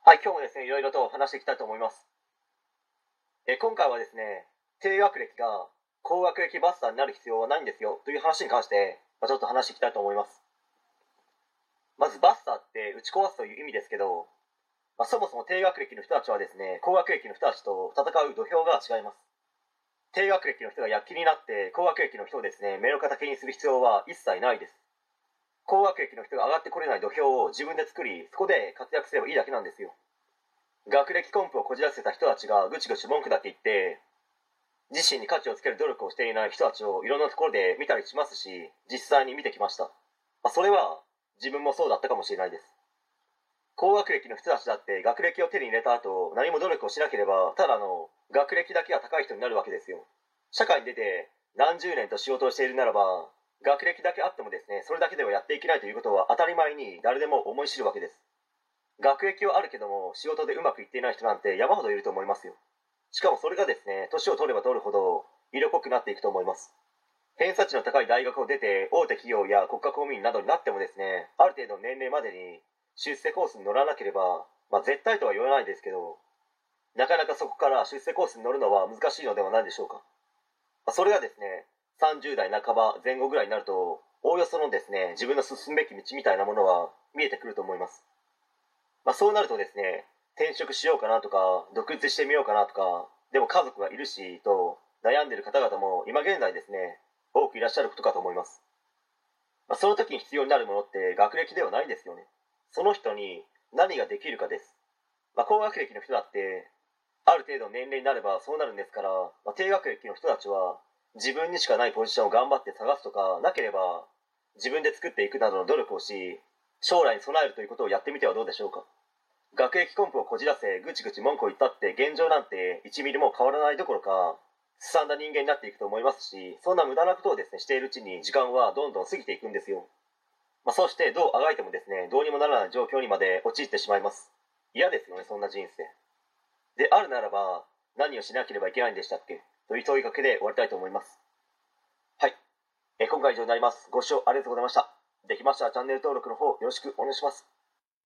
はい、今日もですね、いろいろと話していきたいと思います。え今回はですね、低学歴が高学歴バスターになる必要はないんですよという話に関して、まあ、ちょっと話していきたいと思います。まずバスターって打ち壊すという意味ですけど、まあ、そもそも低学歴の人たちはですね、高学歴の人たちと戦う土俵が違います。低学歴の人が躍起になって高学歴の人をですね、目の敵にする必要は一切ないです。高学歴の人が上がってこれない土俵を自分で作りそこで活躍すればいいだけなんですよ。学歴コンプをこじらせた人たちがぐちぐち文句だって言って自身に価値をつける努力をしていない人たちをいろんなところで見たりしますし実際に見てきました、あ、それは自分もそうだったかもしれないです。高学歴の人たちだって学歴を手に入れた後何も努力をしなければただの学歴だけが高い人になるわけですよ。社会に出て何十年と仕事をしているならば学歴だけあってもですねそれだけではやっていけないということは当たり前に誰でも思い知るわけです。学歴はあるけども仕事でうまくいっていない人なんて山ほどいると思いますよ。しかもそれがですね年を取れば取るほど色濃くなっていくと思います。偏差値の高い大学を出て大手企業や国家公務員などになってもですねある程度の年齢までに出世コースに乗らなければまあ絶対とは言わないですけどなかなかそこから出世コースに乗るのは難しいのではないでしょうか、それがですね30代半ば前後ぐらいになるとおおよそのですね自分の進むべき道みたいなものは見えてくると思います、まあ、そうなるとですね転職しようかなとか独立してみようかなとかでも家族がいるしと悩んでる方々も今現在ですね多くいらっしゃることかと思います、まあ、その時に必要になるものって学歴ではないですよね。その人に何ができるかです、まあ、高学歴の人だってある程度年齢になればそうなるんですから、まあ、低学歴の人たちは自分にしかないポジションを頑張って探すとかなければ自分で作っていくなどの努力をし将来に備えるということをやってみてはどうでしょうか。学歴コンプをこじらせぐちぐち文句を言ったって現状なんて1ミリも変わらないどころかすさんだ人間になっていくと思いますしそんな無駄なことをですねしているうちに時間はどんどん過ぎていくんですよ、まあ、そしてどうあがいてもですねどうにもならない状況にまで陥ってしまいます。嫌ですよねそんな人生。であるならば何をしなければいけないんでしたっけ？という問いかけで終わりたいと思います。はい。え今回以上になります。ご視聴ありがとうございました。できましたらチャンネル登録の方よろしくお願いします。